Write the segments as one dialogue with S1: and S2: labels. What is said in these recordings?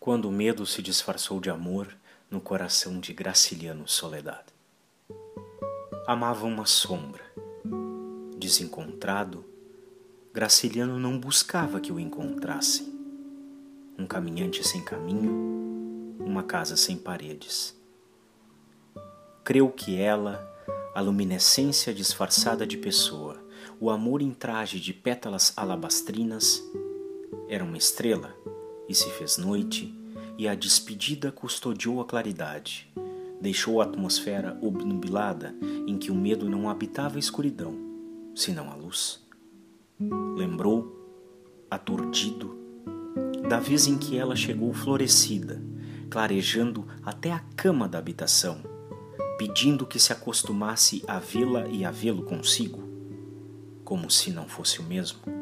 S1: quando o medo se disfarçou de amor no coração de Graciliano Soledad. Amava uma sombra. Desencontrado, Graciliano não buscava que o encontrassem. Um caminhante sem caminho, uma casa sem paredes. Creu que ela, a luminescência disfarçada de pessoa, o amor em traje de pétalas alabastrinas, era uma estrela e se fez noite, e a despedida custodiou a claridade. Deixou a atmosfera obnubilada em que o medo não habitava a escuridão, senão a luz. Lembrou, aturdido, da vez em que ela chegou florescida, clarejando até a cama da habitação, pedindo que se acostumasse a vê-la e a vê-lo consigo, como se não fosse o mesmo.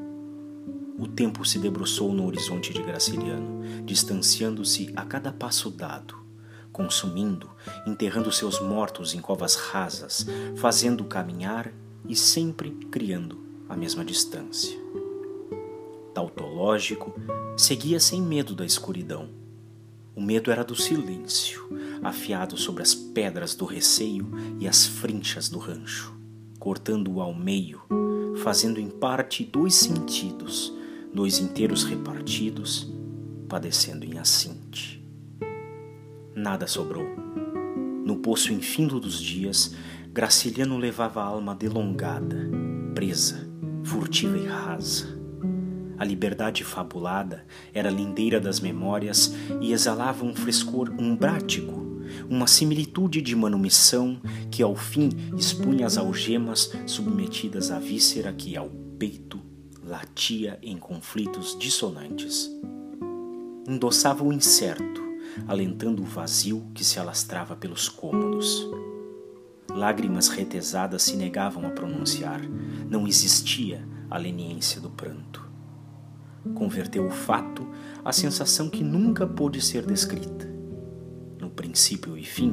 S1: O tempo se debruçou no horizonte de Graciliano, distanciando-se a cada passo dado, consumindo, enterrando seus mortos em covas rasas, fazendo caminhar e sempre criando a mesma distância. Tautológico, seguia sem medo da escuridão. O medo era do silêncio, afiado sobre as pedras do receio e as frinchas do rancho, cortando-o ao meio, fazendo em parte dois sentidos dois inteiros repartidos, padecendo em assinte. Nada sobrou. No poço infindo dos dias, Graciliano levava a alma delongada, presa, furtiva e rasa. A liberdade fabulada era lindeira das memórias e exalava um frescor umbrático, uma similitude de manumissão que ao fim expunha as algemas submetidas à víscera que ao peito latia em conflitos dissonantes. Endossava o incerto, alentando o vazio que se alastrava pelos cômodos. Lágrimas retesadas se negavam a pronunciar, não existia a leniência do pranto. Converteu o fato à sensação que nunca pôde ser descrita. No princípio e fim,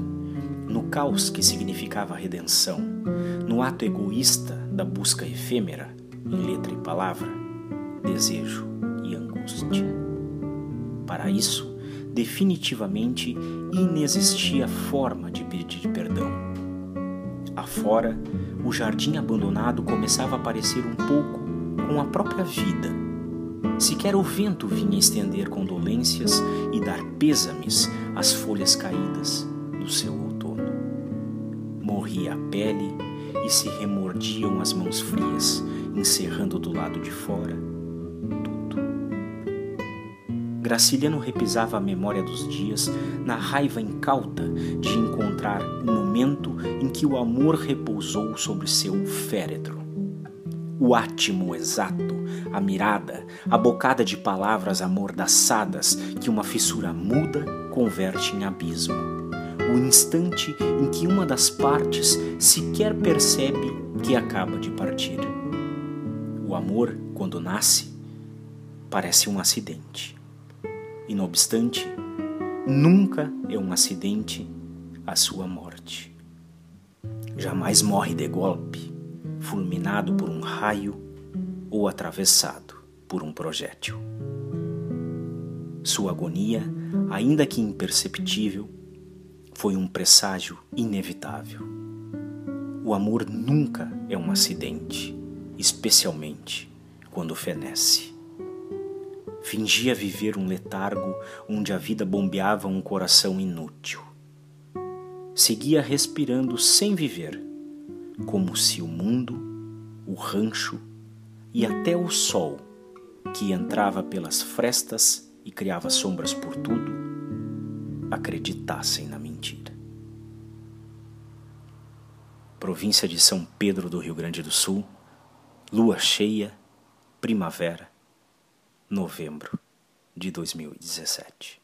S1: no caos que significava a redenção, no ato egoísta da busca efêmera, em letra e palavra, desejo e angústia. Para isso, definitivamente inexistia forma de pedir perdão. Afora, o jardim abandonado começava a parecer um pouco com a própria vida. Sequer o vento vinha estender condolências e dar pêsames às folhas caídas do seu outono. Morria a pele e se remordiam as mãos frias encerrando do lado de fora tudo. Graciliano repisava a memória dos dias na raiva incauta de encontrar o momento em que o amor repousou sobre seu féretro. O átimo exato, a mirada, a bocada de palavras amordaçadas que uma fissura muda converte em abismo. O instante em que uma das partes sequer percebe que acaba de partir. O amor, quando nasce, parece um acidente. E, não obstante, nunca é um acidente a sua morte. Jamais morre de golpe, fulminado por um raio ou atravessado por um projétil. Sua agonia, ainda que imperceptível, foi um presságio inevitável. O amor nunca é um acidente especialmente quando fenece. Fingia viver um letargo onde a vida bombeava um coração inútil. Seguia respirando sem viver, como se o mundo, o rancho e até o sol, que entrava pelas frestas e criava sombras por tudo, acreditassem na mentira. Província de São Pedro do Rio Grande do Sul, Lua cheia, primavera, novembro de 2017.